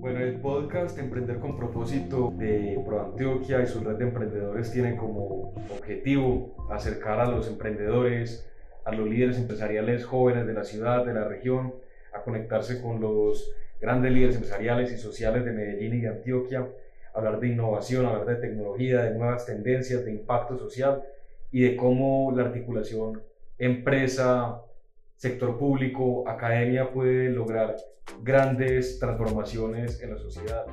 Bueno, el podcast Emprender con propósito de ProAntioquia y su red de emprendedores tiene como objetivo acercar a los emprendedores, a los líderes empresariales jóvenes de la ciudad, de la región, a conectarse con los grandes líderes empresariales y sociales de Medellín y de Antioquia, hablar de innovación, hablar de tecnología, de nuevas tendencias, de impacto social y de cómo la articulación empresa, sector público, academia puede lograr grandes transformaciones en la sociedad.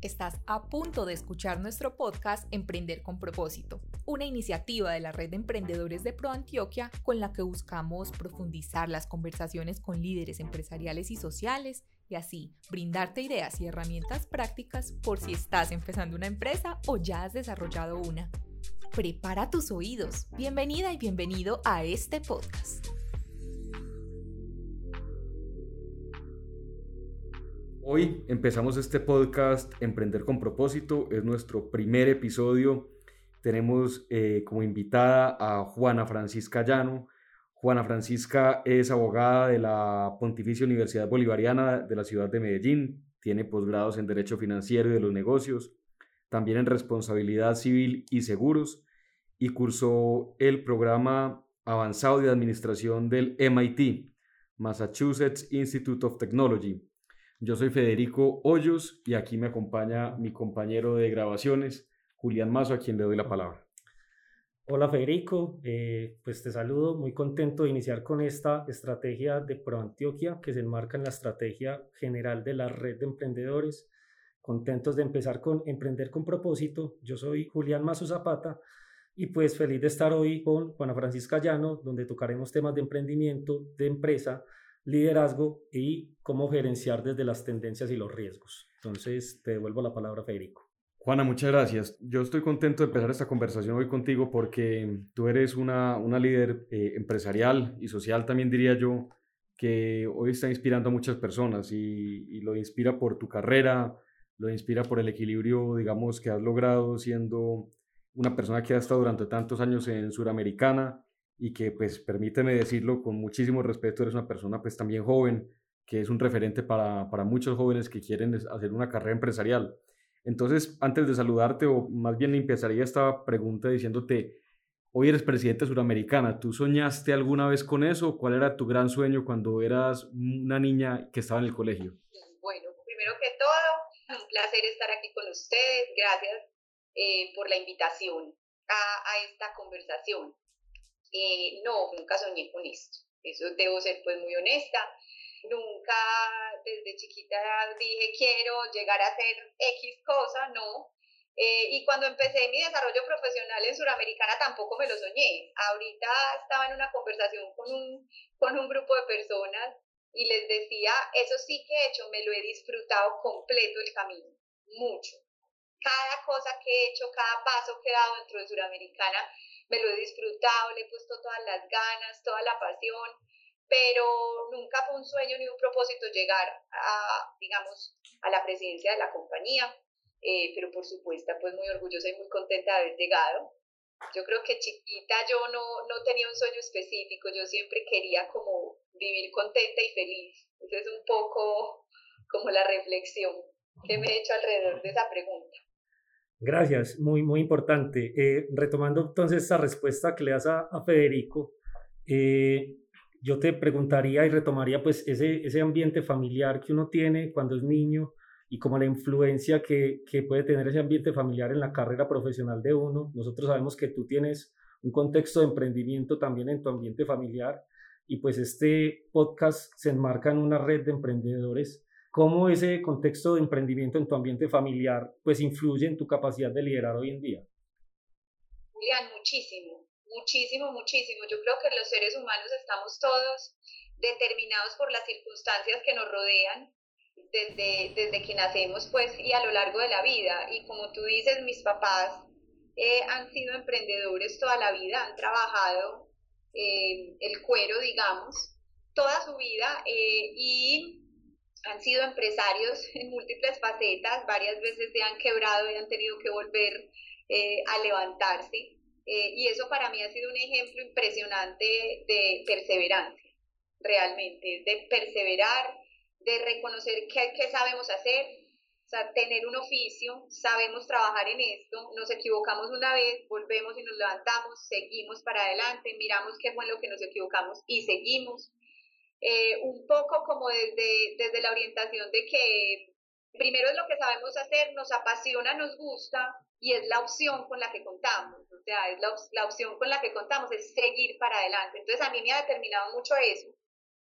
Estás a punto de escuchar nuestro podcast Emprender con propósito, una iniciativa de la red de emprendedores de Pro Antioquia con la que buscamos profundizar las conversaciones con líderes empresariales y sociales y así brindarte ideas y herramientas prácticas por si estás empezando una empresa o ya has desarrollado una. Prepara tus oídos. Bienvenida y bienvenido a este podcast. Hoy empezamos este podcast Emprender con propósito. Es nuestro primer episodio. Tenemos eh, como invitada a Juana Francisca Llano. Juana Francisca es abogada de la Pontificia Universidad Bolivariana de la ciudad de Medellín. Tiene posgrados en Derecho Financiero y de los Negocios también en responsabilidad civil y seguros, y cursó el programa avanzado de administración del MIT, Massachusetts Institute of Technology. Yo soy Federico Hoyos y aquí me acompaña mi compañero de grabaciones, Julián Mazo, a quien le doy la palabra. Hola Federico, eh, pues te saludo, muy contento de iniciar con esta estrategia de ProAntioquia que se enmarca en la estrategia general de la red de emprendedores contentos de empezar con Emprender con propósito. Yo soy Julián Mazo Zapata y pues feliz de estar hoy con Juana Francisca Llano, donde tocaremos temas de emprendimiento, de empresa, liderazgo y cómo gerenciar desde las tendencias y los riesgos. Entonces, te devuelvo la palabra, Federico. Juana, muchas gracias. Yo estoy contento de empezar esta conversación hoy contigo porque tú eres una, una líder eh, empresarial y social, también diría yo, que hoy está inspirando a muchas personas y, y lo inspira por tu carrera, lo inspira por el equilibrio, digamos, que has logrado siendo una persona que ha estado durante tantos años en Suramericana y que, pues, permíteme decirlo con muchísimo respeto, eres una persona, pues, también joven, que es un referente para, para muchos jóvenes que quieren hacer una carrera empresarial. Entonces, antes de saludarte, o más bien empezaría esta pregunta diciéndote, hoy eres presidente suramericana, ¿tú soñaste alguna vez con eso? ¿Cuál era tu gran sueño cuando eras una niña que estaba en el colegio? Bueno, primero que todo, un placer estar aquí con ustedes. Gracias eh, por la invitación a, a esta conversación. Eh, no, nunca soñé con esto. Eso debo ser pues muy honesta. Nunca desde chiquita dije quiero llegar a hacer X cosa, no. Eh, y cuando empecé mi desarrollo profesional en Suramericana tampoco me lo soñé. Ahorita estaba en una conversación con un, con un grupo de personas y les decía, eso sí que he hecho, me lo he disfrutado completo el camino, mucho. Cada cosa que he hecho, cada paso que he dado dentro de Suramericana, me lo he disfrutado, le he puesto todas las ganas, toda la pasión, pero nunca fue un sueño ni un propósito llegar a, digamos, a la presidencia de la compañía, eh, pero por supuesto, pues muy orgullosa y muy contenta de haber llegado. Yo creo que chiquita yo no, no tenía un sueño específico, yo siempre quería como vivir contenta y feliz. Esa es un poco como la reflexión que me he hecho alrededor de esa pregunta. Gracias, muy, muy importante. Eh, retomando entonces esa respuesta que le das a, Federico, eh, yo te preguntaría y retomaría pues ese, ese ambiente familiar que uno tiene cuando es niño y como la influencia que, que puede tener ese ambiente familiar en la carrera profesional de uno. Nosotros sabemos que tú tienes un contexto de emprendimiento también en tu ambiente familiar y pues este podcast se enmarca en una red de emprendedores. ¿Cómo ese contexto de emprendimiento en tu ambiente familiar pues influye en tu capacidad de liderar hoy en día? Julián, muchísimo, muchísimo, muchísimo. Yo creo que los seres humanos estamos todos determinados por las circunstancias que nos rodean desde, desde que nacemos pues y a lo largo de la vida. Y como tú dices, mis papás eh, han sido emprendedores toda la vida, han trabajado eh, el cuero, digamos, toda su vida eh, y han sido empresarios en múltiples facetas, varias veces se han quebrado y han tenido que volver eh, a levantarse. y eso para mí ha sido un ejemplo impresionante de perseverancia. realmente, de perseverar, de reconocer qué, qué sabemos hacer, o sea, tener un oficio, sabemos trabajar en esto, nos equivocamos una vez, volvemos y nos levantamos, seguimos para adelante, miramos qué fue lo que nos equivocamos y seguimos. Eh, un poco como desde, desde la orientación de que primero es lo que sabemos hacer, nos apasiona, nos gusta y es la opción con la que contamos, o sea, es la, la opción con la que contamos, es seguir para adelante. Entonces a mí me ha determinado mucho eso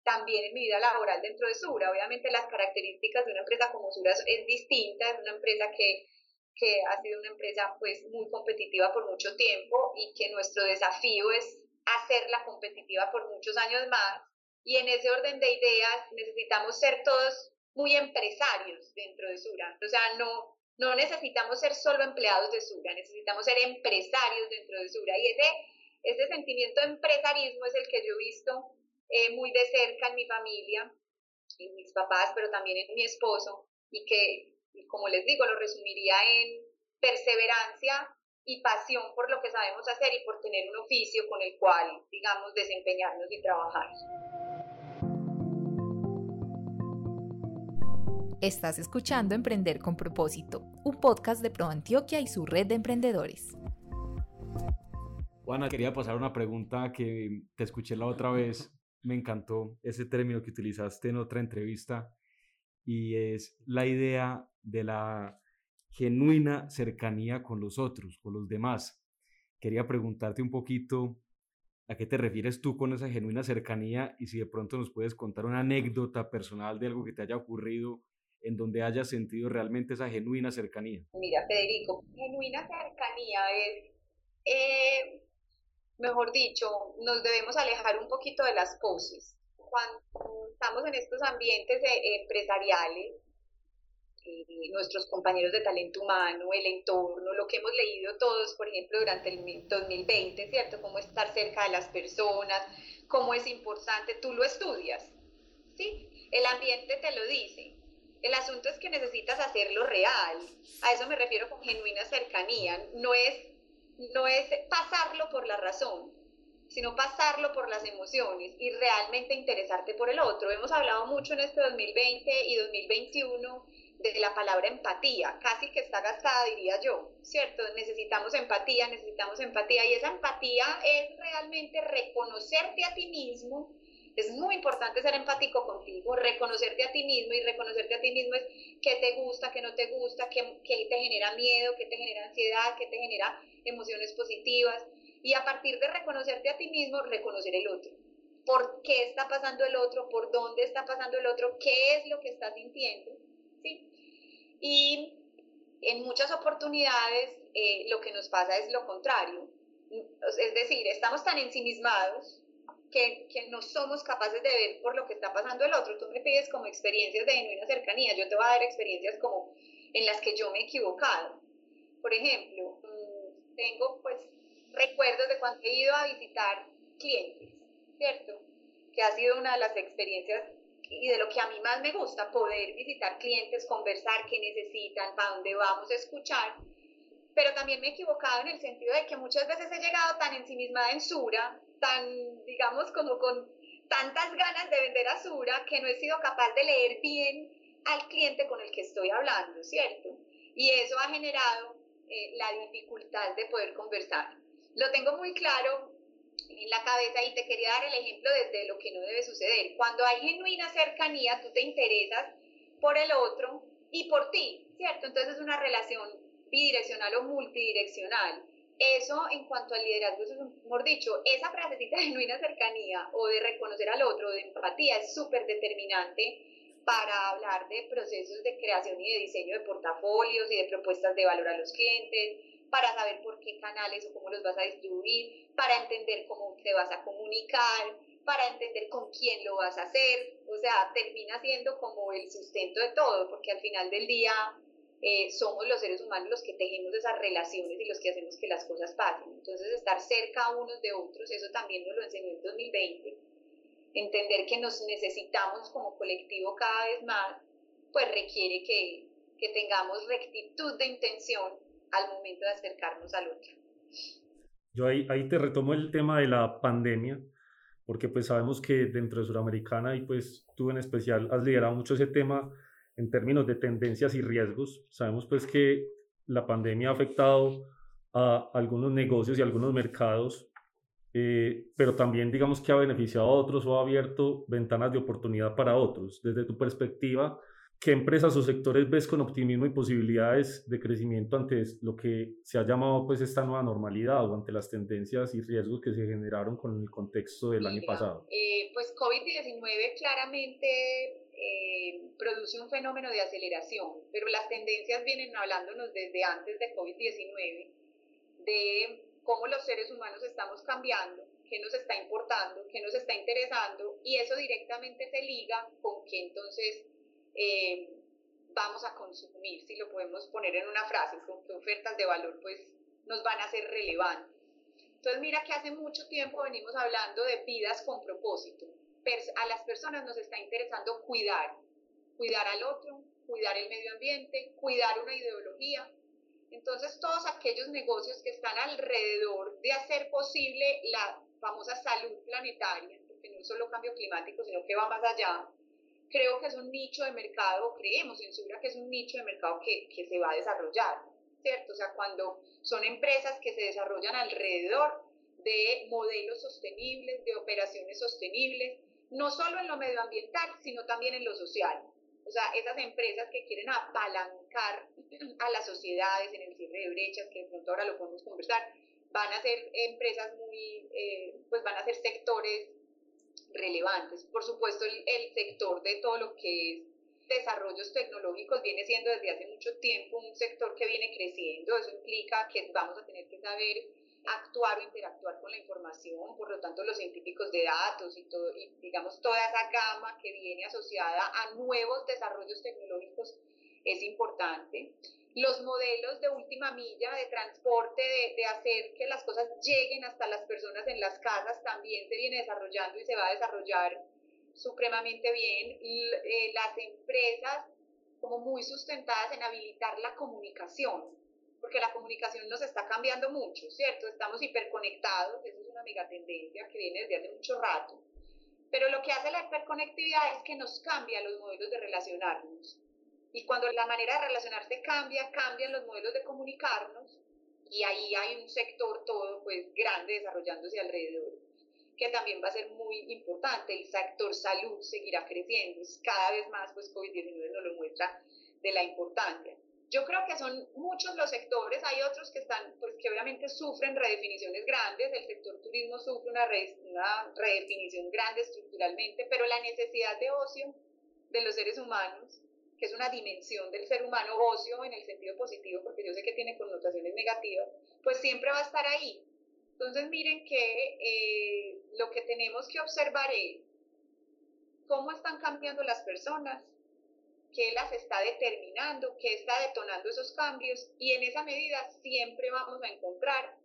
también en mi vida laboral dentro de Sura. Obviamente las características de una empresa como Sura es distinta, es una empresa que, que ha sido una empresa pues muy competitiva por mucho tiempo y que nuestro desafío es hacerla competitiva por muchos años más. Y en ese orden de ideas necesitamos ser todos muy empresarios dentro de Sura. O sea, no, no necesitamos ser solo empleados de Sura, necesitamos ser empresarios dentro de Sura. Y ese, ese sentimiento de empresarismo es el que yo he visto eh, muy de cerca en mi familia, en mis papás, pero también en mi esposo, y que, como les digo, lo resumiría en perseverancia y pasión por lo que sabemos hacer y por tener un oficio con el cual, digamos, desempeñarnos y trabajar. Estás escuchando Emprender con propósito, un podcast de Pro Antioquia y su red de emprendedores. Juana, quería pasar una pregunta que te escuché la otra vez me encantó ese término que utilizaste en otra entrevista y es la idea de la genuina cercanía con los otros, con los demás. Quería preguntarte un poquito a qué te refieres tú con esa genuina cercanía y si de pronto nos puedes contar una anécdota personal de algo que te haya ocurrido en donde hayas sentido realmente esa genuina cercanía. Mira, Federico, genuina cercanía es eh, mejor dicho, nos debemos alejar un poquito de las poses. Cuando estamos en estos ambientes empresariales, eh, nuestros compañeros de talento humano, el entorno, lo que hemos leído todos, por ejemplo, durante el 2020, ¿cierto? Cómo estar cerca de las personas, cómo es importante, tú lo estudias, ¿sí? El ambiente te lo dice. El asunto es que necesitas hacerlo real. A eso me refiero con genuina cercanía. No es no es pasarlo por la razón, sino pasarlo por las emociones y realmente interesarte por el otro. Hemos hablado mucho en este 2020 y 2021 de la palabra empatía, casi que está gastada, diría yo, ¿cierto? Necesitamos empatía, necesitamos empatía y esa empatía es realmente reconocerte a ti mismo es muy importante ser empático contigo, reconocerte a ti mismo y reconocerte a ti mismo es qué te gusta, qué no te gusta, qué, qué te genera miedo, qué te genera ansiedad, qué te genera emociones positivas. Y a partir de reconocerte a ti mismo, reconocer el otro. ¿Por qué está pasando el otro? ¿Por dónde está pasando el otro? ¿Qué es lo que está sintiendo? ¿Sí? Y en muchas oportunidades eh, lo que nos pasa es lo contrario. Es decir, estamos tan ensimismados que, no somos capaces de ver por lo que está pasando el otro. Tú me pides como experiencias de genuina cercanía, yo te voy a dar experiencias como en las que yo me he equivocado. Por ejemplo, mm, tengo pues recuerdos de cuando he ido a visitar clientes, ¿cierto? Que ha sido una de las experiencias y de lo que a mí más me gusta, poder visitar clientes, conversar qué necesitan, para dónde vamos, a escuchar. Pero también me he equivocado en el sentido de que muchas veces he llegado tan ensimismada en Sura tan, digamos, como con tantas ganas de vender Azura que no he sido capaz de leer bien al cliente con el que estoy hablando, ¿cierto? Y eso ha generado eh, la dificultad de poder conversar. Lo tengo muy claro en la cabeza y te quería dar el ejemplo desde lo que no debe suceder. Cuando hay genuina cercanía, tú te interesas por el otro y por ti, ¿cierto? Entonces es una relación bidireccional o multidireccional eso en cuanto al liderazgo, eso es, mejor dicho, esa frasecita de genuina cercanía o de reconocer al otro, de empatía, es súper determinante para hablar de procesos de creación y de diseño de portafolios y de propuestas de valor a los clientes, para saber por qué canales o cómo los vas a distribuir, para entender cómo te vas a comunicar, para entender con quién lo vas a hacer. O sea, termina siendo como el sustento de todo, porque al final del día eh, somos los seres humanos los que tejemos esas relaciones y los que hacemos que las cosas pasen. Entonces, estar cerca unos de otros, eso también nos lo enseñó en 2020. Entender que nos necesitamos como colectivo cada vez más, pues requiere que, que tengamos rectitud de intención al momento de acercarnos al otro. Yo ahí, ahí te retomo el tema de la pandemia porque pues sabemos que dentro de Suramericana y pues tú en especial has liderado mucho ese tema en términos de tendencias y riesgos. Sabemos pues que la pandemia ha afectado a algunos negocios y algunos mercados, eh, pero también digamos que ha beneficiado a otros o ha abierto ventanas de oportunidad para otros. Desde tu perspectiva, ¿qué empresas o sectores ves con optimismo y posibilidades de crecimiento ante lo que se ha llamado pues esta nueva normalidad o ante las tendencias y riesgos que se generaron con el contexto del año pasado? Eh, pues COVID-19 claramente eh, produce un fenómeno de aceleración, pero las tendencias vienen hablándonos desde antes de COVID-19, de cómo los seres humanos estamos cambiando, qué nos está importando, qué nos está interesando, y eso directamente se liga con que entonces eh, vamos a consumir, si lo podemos poner en una frase, con qué ofertas de valor pues nos van a ser relevantes. Entonces mira que hace mucho tiempo venimos hablando de vidas con propósito. A las personas nos está interesando cuidar, cuidar al otro, cuidar el medio ambiente, cuidar una ideología. Entonces todos aquellos negocios que están alrededor de hacer posible la famosa salud planetaria, porque no es solo cambio climático, sino que va más allá, creo que es un nicho de mercado, creemos en Sura que es un nicho de mercado que, que se va a desarrollar, ¿cierto? O sea, cuando son empresas que se desarrollan alrededor de modelos sostenibles, de operaciones sostenibles, no solo en lo medioambiental, sino también en lo social. O sea, esas empresas que quieren apalancar a las sociedades en el cierre de brechas, que de pronto ahora lo podemos conversar, van a ser empresas muy, eh, pues van a ser sectores relevantes. Por supuesto, el, sector de todo lo que es desarrollos tecnológicos viene siendo desde hace mucho tiempo un sector que viene creciendo. Eso implica que vamos a tener que saber actuar o interactuar con la información, por lo tanto los científicos de datos y, todo, y digamos toda esa gama que viene asociada a nuevos desarrollos tecnológicos es importante los modelos de última milla de transporte, de, hacer que las cosas lleguen hasta las personas en las casas, también se viene desarrollando y se va a desarrollar supremamente bien. Eh, las empresas como muy sustentadas en habilitar la comunicación, porque la comunicación nos está cambiando mucho, ¿cierto? Estamos hiperconectados, eso es una mega tendencia que viene desde hace mucho rato. Pero lo que hace la hiperconectividad es que nos cambia los modelos de relacionarnos. Y cuando la manera de relacionarse cambia, cambian los modelos de comunicarnos y ahí hay un sector todo pues grande desarrollándose alrededor que también va a ser muy importante. El sector salud seguirá creciendo, cada vez más pues COVID-19 nos lo muestra de la importancia. Yo creo que son muchos los sectores, hay otros que están, pues que obviamente sufren redefiniciones grandes, el sector turismo sufre una, una redefinición grande estructuralmente, pero la necesidad de ocio de los seres humanos que es una dimensión del ser humano, ocio en el sentido positivo, porque yo sé que tiene connotaciones negativas, pues siempre va a estar ahí. Entonces miren que eh, lo que tenemos que observar es cómo están cambiando las personas, qué las está determinando, qué está detonando esos cambios y en esa medida siempre vamos a encontrar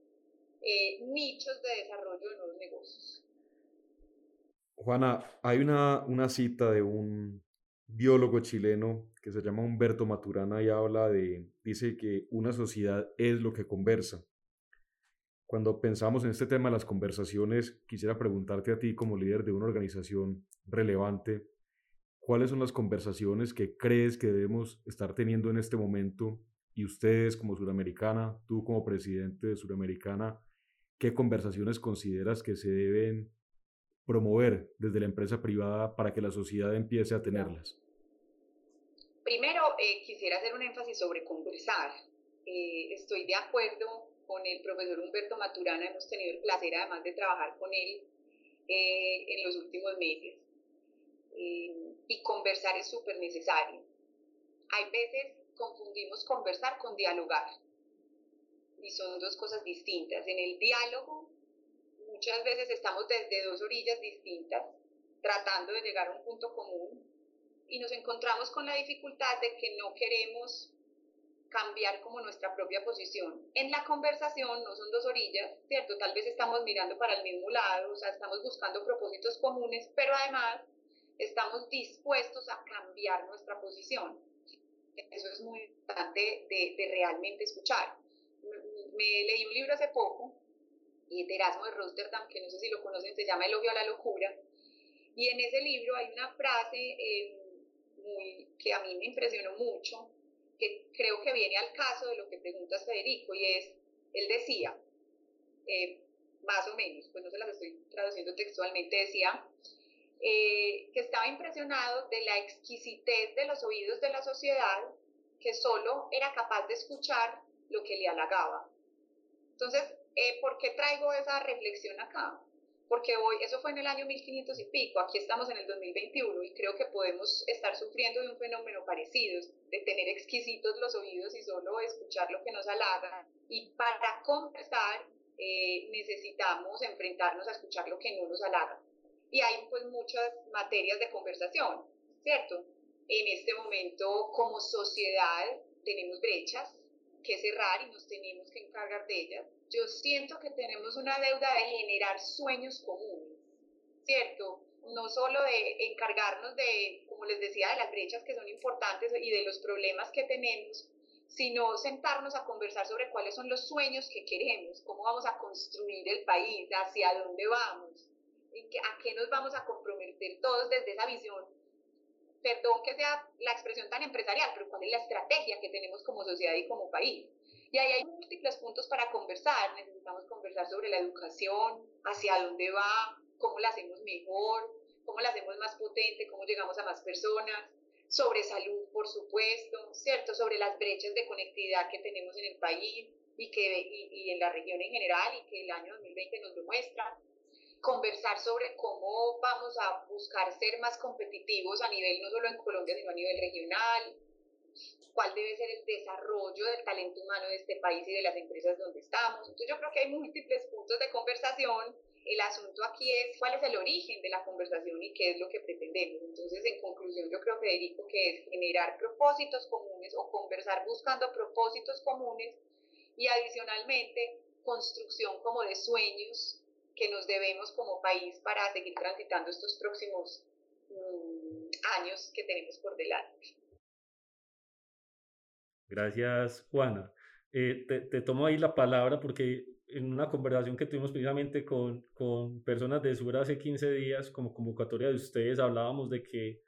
eh, nichos de desarrollo de nuevos negocios. Juana, hay una, una cita de un biólogo chileno que se llama Humberto Maturana y habla de, dice que una sociedad es lo que conversa. Cuando pensamos en este tema de las conversaciones, quisiera preguntarte a ti como líder de una organización relevante, ¿cuáles son las conversaciones que crees que debemos estar teniendo en este momento? Y ustedes como suramericana, tú como presidente de Suramericana, ¿qué conversaciones consideras que se deben promover desde la empresa privada para que la sociedad empiece a tenerlas? Primero, eh, quisiera hacer un énfasis sobre conversar. Eh, estoy de acuerdo con el profesor Humberto Maturana, hemos tenido el placer además de trabajar con él eh, en los últimos meses. Y conversar es súper necesario. Hay veces confundimos conversar con dialogar. Y son dos cosas distintas. En el diálogo muchas veces estamos desde dos orillas distintas, tratando de llegar a un punto común y nos encontramos con la dificultad de que no queremos cambiar como nuestra propia posición. En la conversación no son dos orillas, ¿cierto? Tal vez estamos mirando para el mismo lado, o sea, estamos buscando propósitos comunes, pero además estamos dispuestos a cambiar nuestra posición. Eso es muy importante de, de realmente escuchar. Me leí un libro hace poco de Erasmo de Rotterdam, que no sé si lo conocen, se llama Elogio a la Locura. Y en ese libro hay una frase eh, muy, que a mí me impresionó mucho, que creo que viene al caso de lo que preguntas Federico, y es, él decía, eh, más o menos, pues no se las estoy traduciendo textualmente, decía eh, que estaba impresionado de la exquisitez de los oídos de la sociedad, que solo era capaz de escuchar lo que le halagaba. Entonces, eh, ¿por qué traigo esa reflexión acá? Porque hoy, eso fue en el año 1500 y pico, aquí estamos en el 2021 y creo que podemos estar sufriendo de un fenómeno parecido, de tener exquisitos los oídos y solo escuchar lo que nos halaga. Y para conversar eh, necesitamos enfrentarnos a escuchar lo que no nos halaga. Y hay pues muchas materias de conversación, ¿cierto? En este momento como sociedad tenemos brechas, que cerrar y nos tenemos que encargar de ellas. Yo siento que tenemos una deuda de generar sueños comunes, ¿cierto? No solo de encargarnos de, como les decía, de las brechas que son importantes y de los problemas que tenemos, sino sentarnos a conversar sobre cuáles son los sueños que queremos, cómo vamos a construir el país, hacia dónde vamos, a qué nos vamos a comprometer todos desde esa visión perdón que sea la expresión tan empresarial, pero cuál es la estrategia que tenemos como sociedad y como país. Y ahí hay múltiples puntos para conversar. Necesitamos conversar sobre la educación, hacia dónde va, cómo la hacemos mejor, cómo la hacemos más potente, cómo llegamos a más personas, sobre salud, por supuesto, ¿cierto? Sobre las brechas de conectividad que tenemos en el país y, que, y, y en la región en general y que el año 2020 nos lo muestra conversar sobre cómo vamos a buscar ser más competitivos a nivel no solo en Colombia, sino a nivel regional, cuál debe ser el desarrollo del talento humano de este país y de las empresas donde estamos. Entonces yo creo que hay múltiples puntos de conversación. El asunto aquí es cuál es el origen de la conversación y qué es lo que pretendemos. Entonces, en conclusión, yo creo, Federico, que es generar propósitos comunes o conversar buscando propósitos comunes y adicionalmente construcción como de sueños que nos debemos como país para seguir transitando estos próximos mm, años que tenemos por delante. Gracias, Juana. Eh, te, tomo ahí la palabra porque en una conversación que tuvimos precisamente con, con personas de Sur hace 15 días, como convocatoria de ustedes, hablábamos de que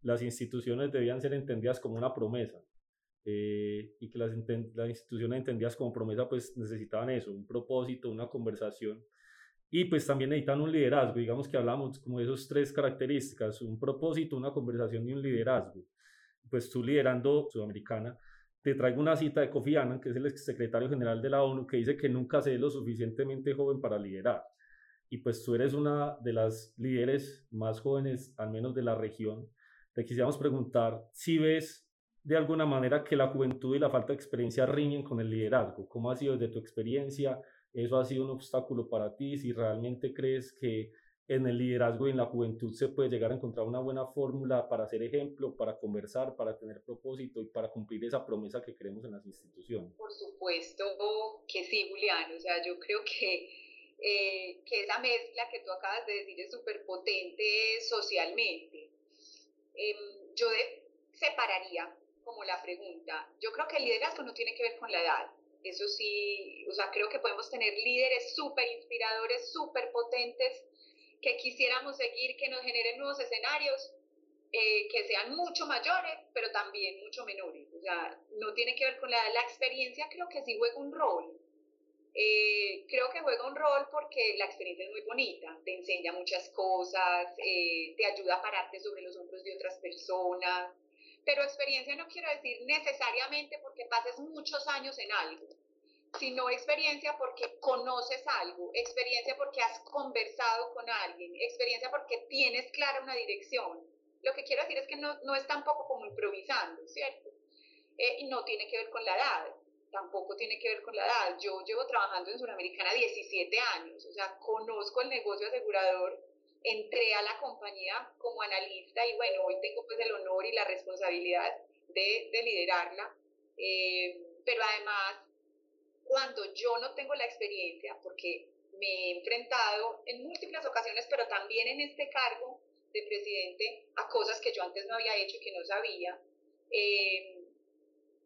las instituciones debían ser entendidas como una promesa. Eh, y que las, las instituciones entendidas como promesa pues necesitaban eso, un propósito, una conversación y pues también necesitan un liderazgo, digamos que hablamos como de esas tres características, un propósito, una conversación y un liderazgo. Pues tú liderando Sudamericana, te traigo una cita de Kofi Annan, que es el secretario general de la ONU, que dice que nunca se es lo suficientemente joven para liderar. Y pues tú eres una de las líderes más jóvenes, al menos de la región. Te quisiéramos preguntar si ves de alguna manera que la juventud y la falta de experiencia riñen con el liderazgo. ¿Cómo ha sido desde tu experiencia? Eso ha sido un obstáculo para ti, si realmente crees que en el liderazgo y en la juventud se puede llegar a encontrar una buena fórmula para ser ejemplo, para conversar, para tener propósito y para cumplir esa promesa que queremos en las instituciones. Por supuesto que sí, Julián. O sea, yo creo que, eh, que esa mezcla que tú acabas de decir es súper potente socialmente. Em, yo separaría como la pregunta. Yo creo que el liderazgo no tiene que ver con la edad eso sí, o sea, creo que podemos tener líderes súper inspiradores, súper potentes, que quisiéramos seguir, que nos generen nuevos escenarios, eh, que sean mucho mayores, pero también mucho menores. O sea, no tiene que ver con la, la experiencia, creo que sí juega un rol. Eh, creo que juega un rol porque la experiencia es muy bonita, te enseña muchas cosas, eh, te ayuda a pararte sobre los hombros de otras personas, pero experiencia no quiero decir necesariamente porque pases muchos años en algo, sino experiencia porque conoces algo, experiencia porque has conversado con alguien, experiencia porque tienes clara una dirección. Lo que quiero decir es que no, no es tampoco como improvisando, ¿cierto? Eh, y no tiene que ver con la edad, tampoco tiene que ver con la edad. Yo llevo trabajando en Suramericana 17 años, o sea, conozco el negocio asegurador entré a la compañía como analista y bueno, hoy tengo pues el honor y la responsabilidad de, de liderarla, eh, pero además cuando yo no tengo la experiencia, porque me he enfrentado en múltiples ocasiones, pero también en este cargo de presidente a cosas que yo antes no había hecho y que no sabía, eh,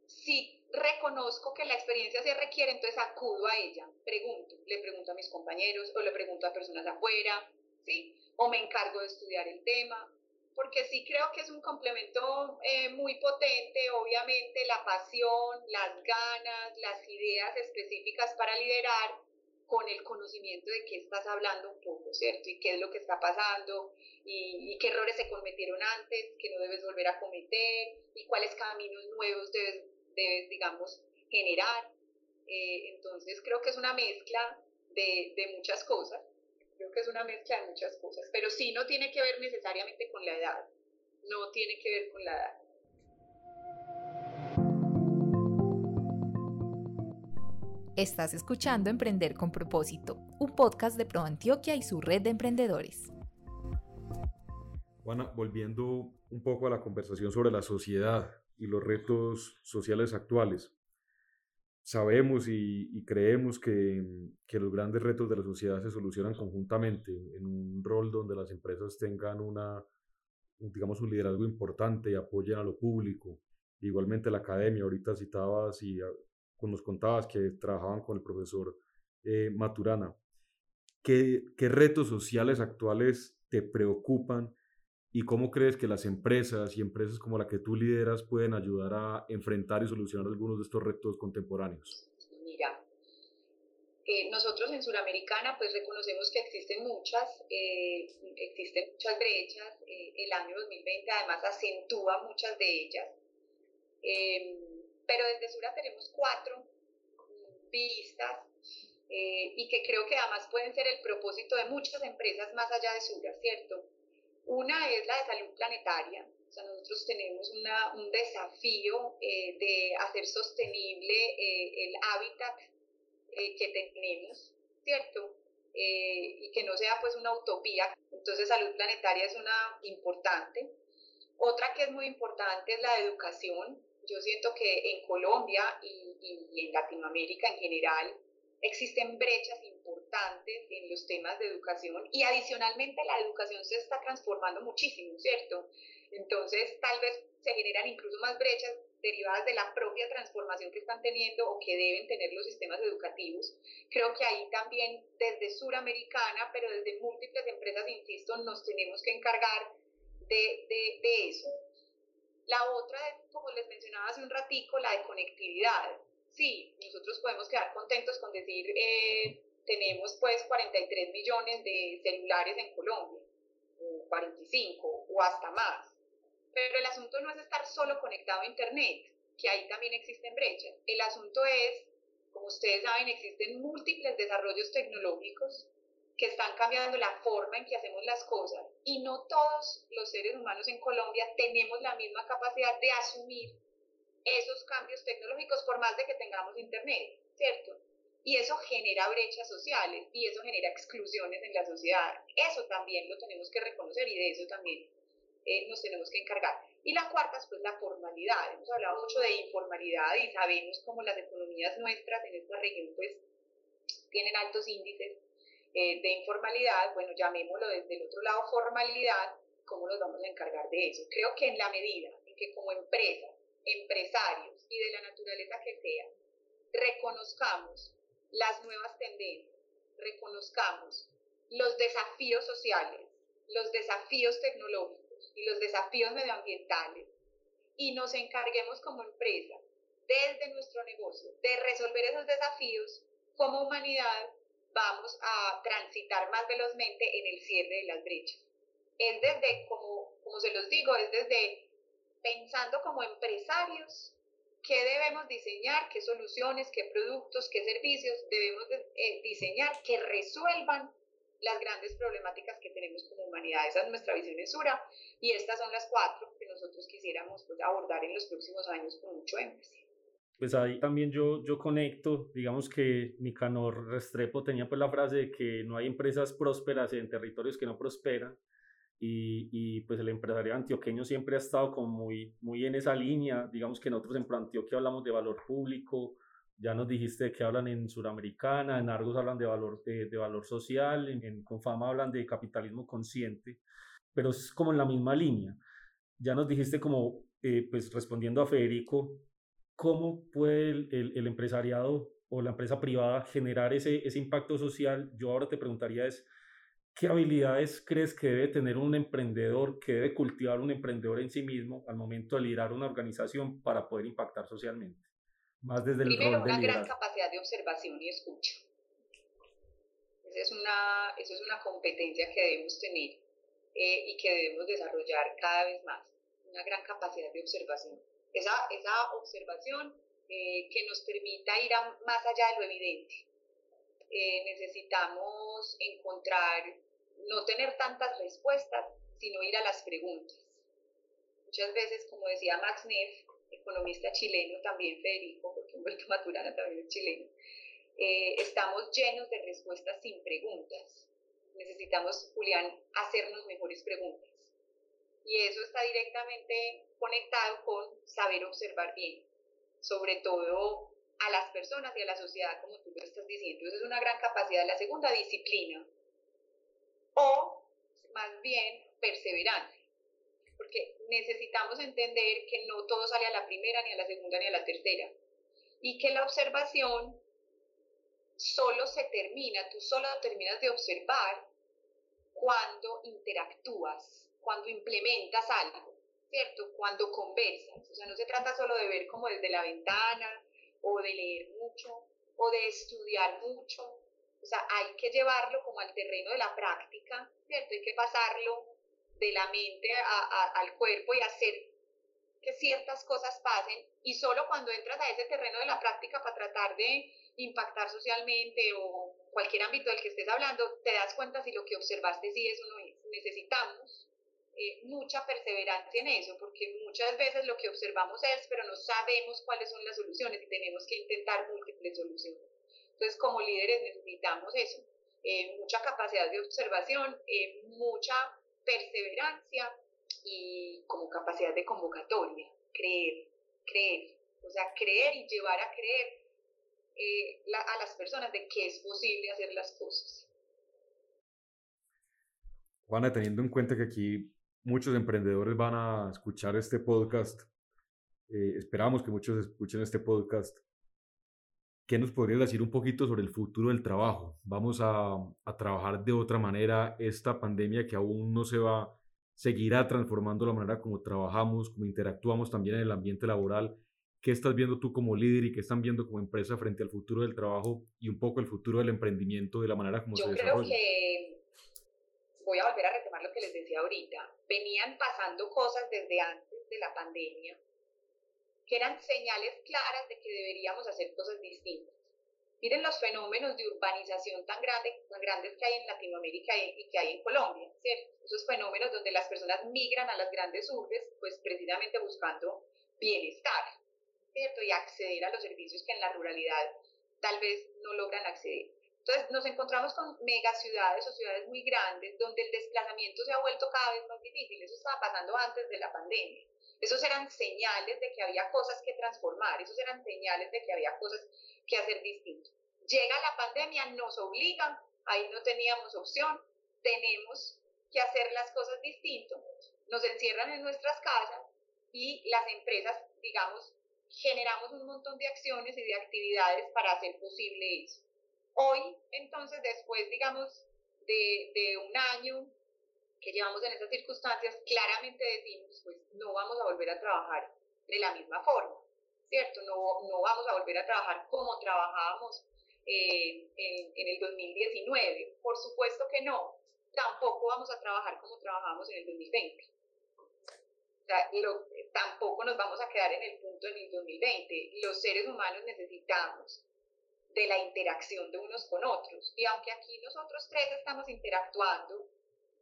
sí reconozco que la experiencia se requiere, entonces acudo a ella, pregunto, le pregunto a mis compañeros o le pregunto a personas afuera, ¿sí? O me encargo de estudiar el tema, porque sí creo que es un complemento eh, muy potente, obviamente la pasión, las ganas, las ideas específicas para liderar con el conocimiento de qué estás hablando un poco, ¿cierto? Y qué es lo que está pasando y, qué errores se cometieron antes, que no debes volver a cometer y cuáles caminos nuevos debes, debes digamos, generar. Eh, entonces creo que es una mezcla de, de muchas cosas Creo que es una mezcla de muchas cosas, pero sí no tiene que ver necesariamente con la edad, no tiene que ver con la edad. Estás escuchando Emprender con propósito, un podcast de Pro Antioquia y su red de emprendedores. Juana, volviendo un poco a la conversación sobre la sociedad y los retos sociales actuales sabemos y, creemos que, que, los grandes retos de la sociedad se solucionan conjuntamente en un rol donde las empresas tengan una, digamos, un liderazgo importante y apoyen a lo público. Igualmente la academia, ahorita citabas y ah, nos contabas que trabajaban con el profesor eh, Maturana. ¿Qué, ¿Qué retos sociales actuales te preocupan y cómo crees que las empresas y empresas como la que tú lideras pueden ayudar a enfrentar y solucionar algunos de estos retos contemporáneos? Mira, eh, nosotros en Suramericana pues reconocemos que existen muchas, eh, existen muchas brechas, eh, el año 2020 además acentúa muchas de ellas, em, pero desde Sura tenemos cuatro vistas y que creo que además pueden ser el propósito de muchas empresas más allá de Sura, ¿cierto? Una es la de salud planetaria. O sea, nosotros tenemos una, un desafío eh, de hacer sostenible eh, el hábitat eh, que tenemos, ¿cierto? y que no sea pues una utopía. Entonces, salud planetaria es una importante. Otra que es muy importante es la educación. Yo siento que en Colombia y, y en Latinoamérica en general existen brechas importantes en los temas de educación y adicionalmente la educación se está transformando muchísimo, ¿cierto? Entonces tal vez se generan incluso más brechas derivadas de la propia transformación que están teniendo o que deben tener los sistemas educativos. Creo que ahí también desde Suramericana, pero desde múltiples empresas, insisto, nos tenemos que encargar de, de, eso. La otra como les mencionaba hace un ratico, la de conectividad sí, nosotros podemos quedar contentos con decir, eh, tenemos pues 43 millones de celulares en Colombia, o 45 o hasta más. Pero el asunto no es estar solo conectado a Internet, que ahí también existen brechas. El asunto es, como ustedes saben, existen múltiples desarrollos tecnológicos que están cambiando la forma en que hacemos las cosas y no todos los seres humanos en Colombia tenemos la misma capacidad de asumir esos cambios tecnológicos por más de que tengamos Internet, ¿cierto? Y eso genera brechas sociales y eso genera exclusiones en la sociedad. Eso también lo tenemos que reconocer y de eso también eh, nos tenemos que encargar. Y la cuarta es pues la formalidad. Hemos hablado mucho de informalidad y sabemos cómo las economías nuestras en esta región pues tienen altos índices eh, de informalidad. Bueno, llamémoslo desde el otro lado formalidad, ¿cómo nos vamos a encargar de eso? Creo que en la medida en que como empresa empresarios y de la naturaleza que sea, reconozcamos las nuevas tendencias, reconozcamos los desafíos sociales, los desafíos tecnológicos y los desafíos medioambientales y nos encarguemos como empresa desde nuestro negocio de resolver esos desafíos, como humanidad vamos a transitar más velozmente en el cierre de las brechas. Es desde, como, como se los digo, es desde pensando como empresarios qué debemos diseñar, qué soluciones, qué productos, qué servicios debemos eh, diseñar que resuelvan las grandes problemáticas que tenemos como humanidad. Esa es nuestra visión en Sura y estas son las cuatro que nosotros quisiéramos pues, abordar en los próximos años con mucho énfasis. Pues ahí también yo, yo conecto, digamos que Nicanor Restrepo tenía pues la frase de que no hay empresas prósperas en territorios que no prosperan y, y, pues el empresario antioqueño siempre ha estado como muy, muy en esa línea. Digamos que nosotros en Antioquia hablamos de valor público, ya nos dijiste que hablan en Suramericana, en Argos hablan de valor, de, de valor social, en, en, Confama hablan de capitalismo consciente, pero es como en la misma línea. Ya nos dijiste como, eh, pues respondiendo a Federico, ¿cómo puede el, el, empresariado o la empresa privada generar ese, ese impacto social? Yo ahora te preguntaría es, ¿qué habilidades crees que debe tener un emprendedor, que debe cultivar un emprendedor en sí mismo al momento de liderar una organización para poder impactar socialmente? Más desde el Primero, una gran capacidad de observación y escucha. Esa es una, eso es una competencia que debemos tener eh, y que debemos desarrollar cada vez más. Una gran capacidad de observación. Esa, esa observación eh, que nos permita ir más allá de lo evidente. Eh, necesitamos encontrar, no tener tantas respuestas, sino ir a las preguntas. Muchas veces, como decía Max Neff, economista chileno, también Federico, porque Humberto Maturana también es chileno, eh, estamos llenos de respuestas sin preguntas. Necesitamos, Julián, hacernos mejores preguntas. Y eso está directamente conectado con saber observar bien, sobre todo a las personas y a la sociedad, como tú lo estás diciendo. Eso es una gran capacidad. La segunda, disciplina. O, más bien, perseverancia. Porque necesitamos entender que no todo sale a la primera, ni a la segunda, ni a la tercera. Y que la observación solo se termina, tú solo terminas de observar cuando interactúas, cuando implementas algo, ¿cierto? Cuando conversas. O sea, no se trata solo de ver como desde la ventana o de leer mucho o de estudiar mucho. Sea, hay que llevarlo como al terreno de la práctica, ¿cierto? Hay que pasarlo de la mente al cuerpo y hacer que ciertas cosas pasen y solo cuando entras a ese terreno de la práctica para tratar de impactar socialmente o cualquier ámbito del que estés hablando, te das cuenta si lo que observaste sí es o no es. Necesitamos eh, mucha perseverancia en eso, porque muchas veces lo que observamos es, pero no sabemos cuáles son las soluciones y tenemos que intentar múltiples soluciones. Entonces, como líderes necesitamos eso, eh, mucha capacidad de observación, eh, mucha perseverancia y como capacidad de convocatoria, creer, creer, o sea, creer y llevar a creer eh, a las personas de que es posible hacer las cosas. Juana, teniendo en cuenta que aquí muchos emprendedores van a escuchar este podcast, esperamos que muchos escuchen este podcast. ¿Qué nos podrías decir un poquito sobre el futuro del trabajo? ¿Vamos a, a trabajar de otra manera? Esta pandemia que aún no se va, seguirá transformando la manera como trabajamos, como interactuamos también en el ambiente laboral ¿Qué estás viendo tú como líder y qué están viendo como empresa frente al futuro del trabajo y un poco el futuro del emprendimiento de la manera como se desarrolla? Yo creo que voy a volver a retomar lo que les decía ahorita. Venían pasando cosas desde antes de la pandemia que eran señales claras de que deberíamos hacer cosas distintas. Miren los fenómenos de urbanización tan, grande, tan grandes que hay en Latinoamérica y que hay en Colombia, ¿cierto? Esos fenómenos donde las personas migran a las grandes urbes, pues precisamente buscando bienestar. Y acceder a los servicios que en la ruralidad tal vez no logran acceder. Entonces nos encontramos con megaciudades o ciudades muy grandes donde el desplazamiento se ha vuelto cada vez más difícil. Eso estaba pasando antes de la pandemia. Esos eran señales de que había cosas que transformar, esos eran señales de que había cosas que hacer distinto. Llega la pandemia, nos obligan, ahí no teníamos opción, tenemos que hacer las cosas distinto, nos encierran en nuestras casas y las empresas, digamos, generamos un montón de acciones y de actividades para hacer posible eso. Hoy, entonces, después, digamos, de, de un año que llevamos en esas circunstancias, claramente decimos, pues no vamos a volver a trabajar de la misma forma, ¿cierto? No, no vamos a volver a trabajar como trabajábamos eh, en, en el 2019, por supuesto que no, tampoco vamos a trabajar como trabajábamos en el 2020 sea, tampoco nos vamos a quedar en el punto en el 2020. Los seres humanos necesitamos de la interacción de unos con otros. Y aunque aquí nosotros tres estamos interactuando,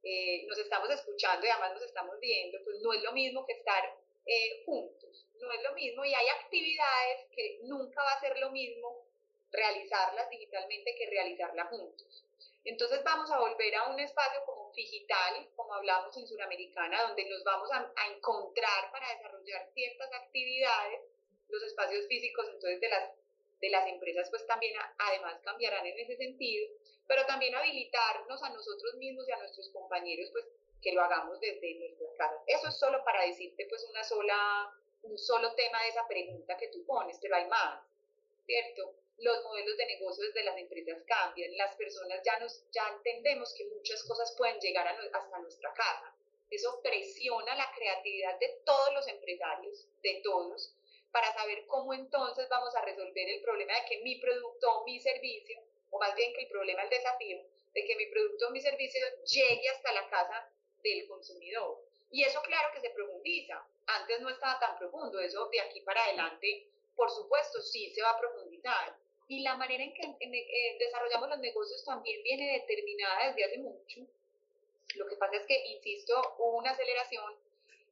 eh, nos estamos escuchando y además nos estamos viendo, pues no es lo mismo que estar eh, juntos. No es lo mismo y hay actividades que nunca va a ser lo mismo realizarlas digitalmente que realizarlas juntos. Entonces vamos a volver a un espacio como digital, como hablamos en Suramericana, donde nos vamos a, encontrar para desarrollar ciertas actividades. Los espacios físicos entonces de las, de las empresas pues también además cambiarán en ese sentido, pero también habilitarnos a nosotros mismos y a nuestros compañeros pues que lo hagamos desde nuestras casas. Eso es solo para decirte pues una sola, un solo tema de esa pregunta que tú pones, pero hay más, ¿cierto? Los modelos de negocio desde las empresas cambian, las personas ya, nos, ya entendemos que muchas cosas pueden llegar hasta nuestra casa. Eso presiona la creatividad de todos los empresarios, de todos, para saber cómo entonces vamos a resolver el problema de que mi producto o mi servicio, o más bien que el problema, el desafío, de que mi producto o mi servicio llegue hasta la casa del consumidor. Y eso claro que se profundiza. Antes no estaba tan profundo, eso de aquí para adelante, por supuesto, sí se va a profundizar. Y la manera en que eh, desarrollamos los negocios también viene determinada desde hace mucho. Lo que pasa es que, insisto, hubo una aceleración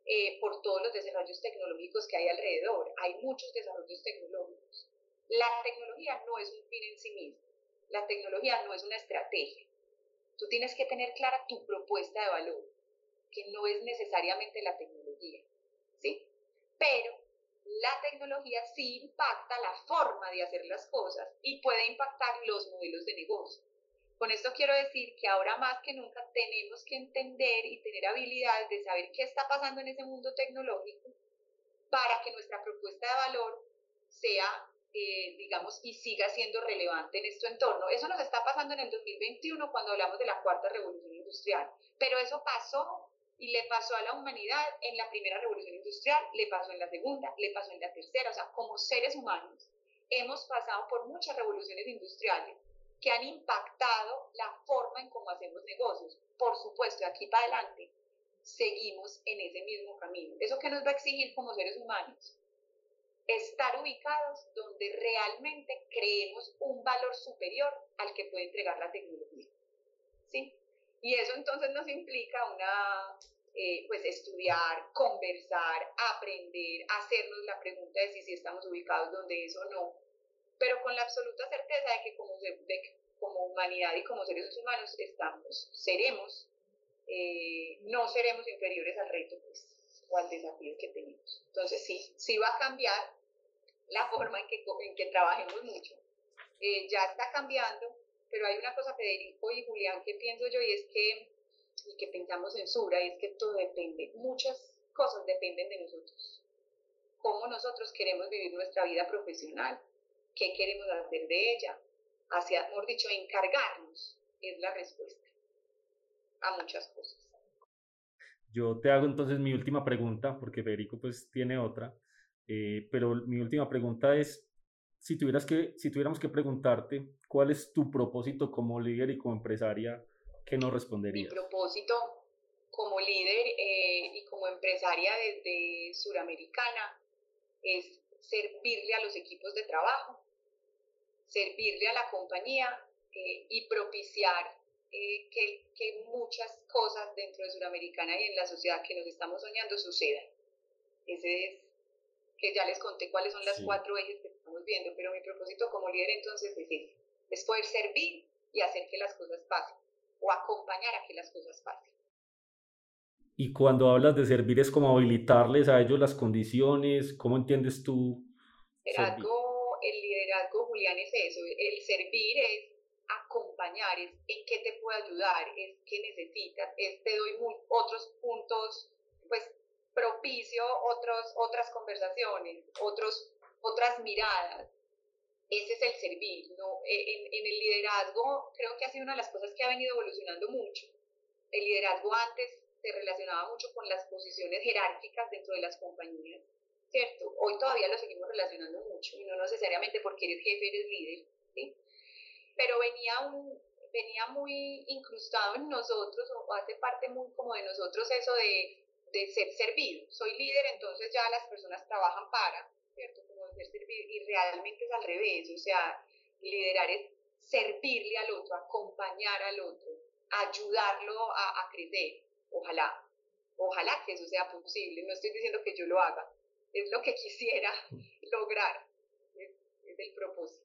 eh, por todos los desarrollos tecnológicos que hay alrededor. Hay muchos desarrollos tecnológicos. La tecnología no es un fin en sí mismo. La tecnología no es una estrategia. Tú tienes que tener clara tu propuesta de valor, que no es necesariamente la tecnología. ¿Sí? Pero la tecnología sí impacta la forma de hacer las cosas y puede impactar los modelos de negocio. Con esto quiero decir que ahora más que nunca tenemos que entender y tener habilidades de saber qué está pasando en ese mundo tecnológico para que nuestra propuesta de valor sea, eh, digamos, y siga siendo relevante en este entorno. Eso nos está pasando en el 2021 cuando hablamos de la cuarta revolución industrial, pero eso pasó y le pasó a la humanidad en la primera revolución industrial, le pasó en la segunda, le pasó en la tercera, o sea, como seres humanos hemos pasado por muchas revoluciones industriales que han impactado la forma en cómo hacemos negocios. Por supuesto, de aquí para adelante seguimos en ese mismo camino. ¿Eso que nos va a exigir como seres humanos? Estar ubicados donde realmente creemos un valor superior al que puede entregar la tecnología. ¿Sí? Y eso entonces nos implica una, eh, pues estudiar, conversar, aprender, hacernos la pregunta de si, si estamos ubicados donde eso no, pero con la absoluta certeza de que como, como humanidad y como seres humanos estamos, seremos, eh, no seremos inferiores al reto pues, o al desafío que tenemos. Entonces sí, sí va a cambiar la forma en que, en que trabajemos mucho. Eh, ya está cambiando, pero hay una cosa, Federico y Julián, que pienso yo, y es que, y que pensamos en Sura, y es que todo depende, muchas cosas dependen de nosotros. Cómo nosotros queremos vivir nuestra vida profesional, qué queremos hacer de ella, hacia, mejor dicho, encargarnos, es la respuesta a muchas cosas. Yo te hago entonces mi última pregunta, porque Federico pues tiene otra, eh, pero mi última pregunta es, si, tuvieras que, si tuviéramos que preguntarte, ¿cuál es tu propósito como líder y como empresaria? ¿Qué nos responderías? Mi propósito como líder eh, y como empresaria desde Suramericana es servirle a los equipos de trabajo, servirle a la compañía eh, y propiciar eh, que, que, muchas cosas dentro de Sudamericana y en la sociedad que nos estamos soñando sucedan. Ese es, que ya les conté cuáles son las cuatro ejes que estamos viendo, pero mi propósito como líder entonces es ese, es poder servir y hacer que las cosas pasen, o acompañar a que las cosas pasen. Y cuando hablas de servir es como habilitarles a ellos las condiciones, ¿cómo entiendes tú? el liderazgo, Julián, es eso, el servir es acompañar, es en qué te puedo ayudar, es qué necesitas, es te doy otros puntos, pues propicio otros, otras conversaciones, otros, otras miradas. Ese es el servir, ¿no? E, en, en el liderazgo creo que ha sido una de las cosas que ha venido evolucionando mucho. El liderazgo antes se relacionaba mucho con las posiciones jerárquicas dentro de las compañías ¿cierto? Hoy todavía lo seguimos relacionando mucho y no necesariamente porque eres jefe, eres líder, ¿sí? Pero venía, un, venía muy incrustado en nosotros o hace parte muy como de nosotros eso de, de ser servido. Soy líder, entonces ya las personas trabajan para, ¿cierto? Como ser servido y realmente es al revés, o sea, liderar es servirle al otro, acompañar al otro, ayudarlo a, a crecer, ojalá, ojalá que eso sea posible, no estoy diciendo que yo lo haga, es lo que quisiera lograr, es, el propósito.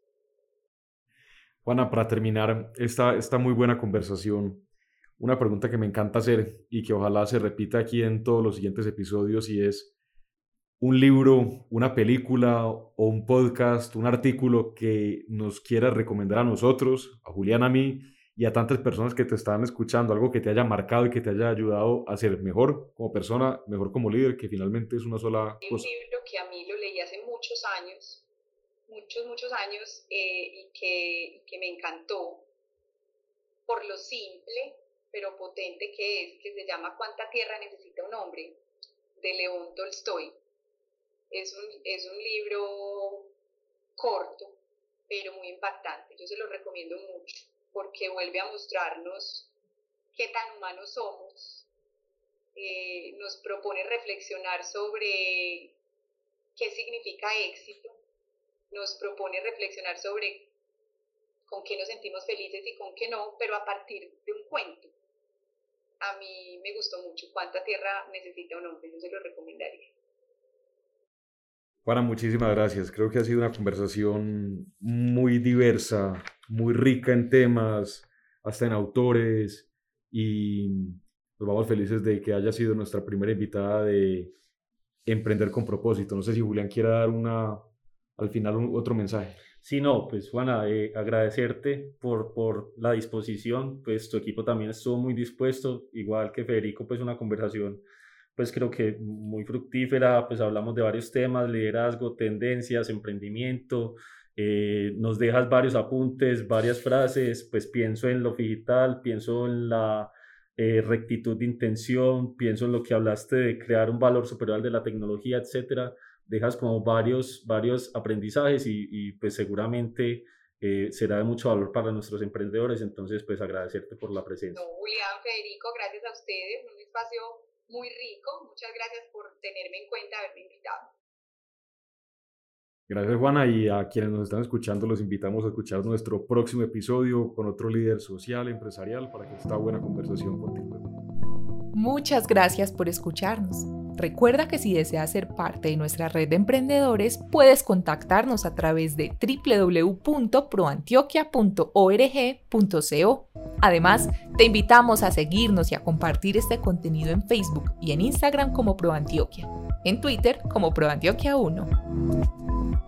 Juana, para terminar esta, esta muy buena conversación, una pregunta que me encanta hacer y que ojalá se repita aquí en todos los siguientes episodios y es un libro, una película o un podcast, un artículo que nos quiera recomendar a nosotros, a Julián, a mí y a tantas personas que te están escuchando, algo que te haya marcado y que te haya ayudado a ser mejor como persona, mejor como líder, que finalmente es una sola cosa. Un libro que a mí lo leí hace muchos años, muchos, muchos años, eh, y, que, y que me encantó por lo simple pero potente que es, que se llama ¿Cuánta tierra necesita un hombre? de León Tolstoy. Es un, es un libro corto, pero muy impactante. Yo se lo recomiendo mucho porque vuelve a mostrarnos qué tan humanos somos. Eh, nos propone reflexionar sobre qué significa éxito. Nos propone reflexionar sobre con qué nos sentimos felices y con qué no, pero a partir de un cuento. A mí me gustó mucho. ¿Cuánta tierra necesita un hombre? Yo se lo recomendaría. Juana, muchísimas gracias. Creo que ha sido una conversación muy diversa, muy rica en temas, hasta en autores, y nos vamos felices de que haya sido nuestra primera invitada de Emprender con propósito. No sé si Julián quiera dar una, al final otro mensaje. Sí, no, pues Juana, eh, agradecerte por, por la disposición, pues tu equipo también estuvo muy dispuesto, igual que Federico, pues una conversación pues creo que muy fructífera, pues hablamos de varios temas, liderazgo, tendencias, emprendimiento, eh, nos dejas varios apuntes, varias frases, pues pienso en lo digital, pienso en la eh, rectitud de intención, pienso en lo que hablaste de crear un valor superior de la tecnología, etcétera, dejas como varios, varios aprendizajes y, pues seguramente eh, será de mucho valor para nuestros emprendedores, entonces pues agradecerte por la presencia. No, Julián, Federico, gracias a ustedes, un espacio muy rico. Muchas gracias por tenerme en cuenta, haberme invitado. Gracias Juana y a quienes nos están escuchando los invitamos a escuchar nuestro próximo episodio con otro líder social, empresarial, para que esta buena conversación continúe. Muchas gracias por escucharnos. Recuerda que si deseas ser parte de nuestra red de emprendedores, puedes contactarnos a través de www.proantioquia.org.co. Además, te invitamos a seguirnos y a compartir este contenido en Facebook y en Instagram como ProAntioquia, en Twitter como ProAntioquia1.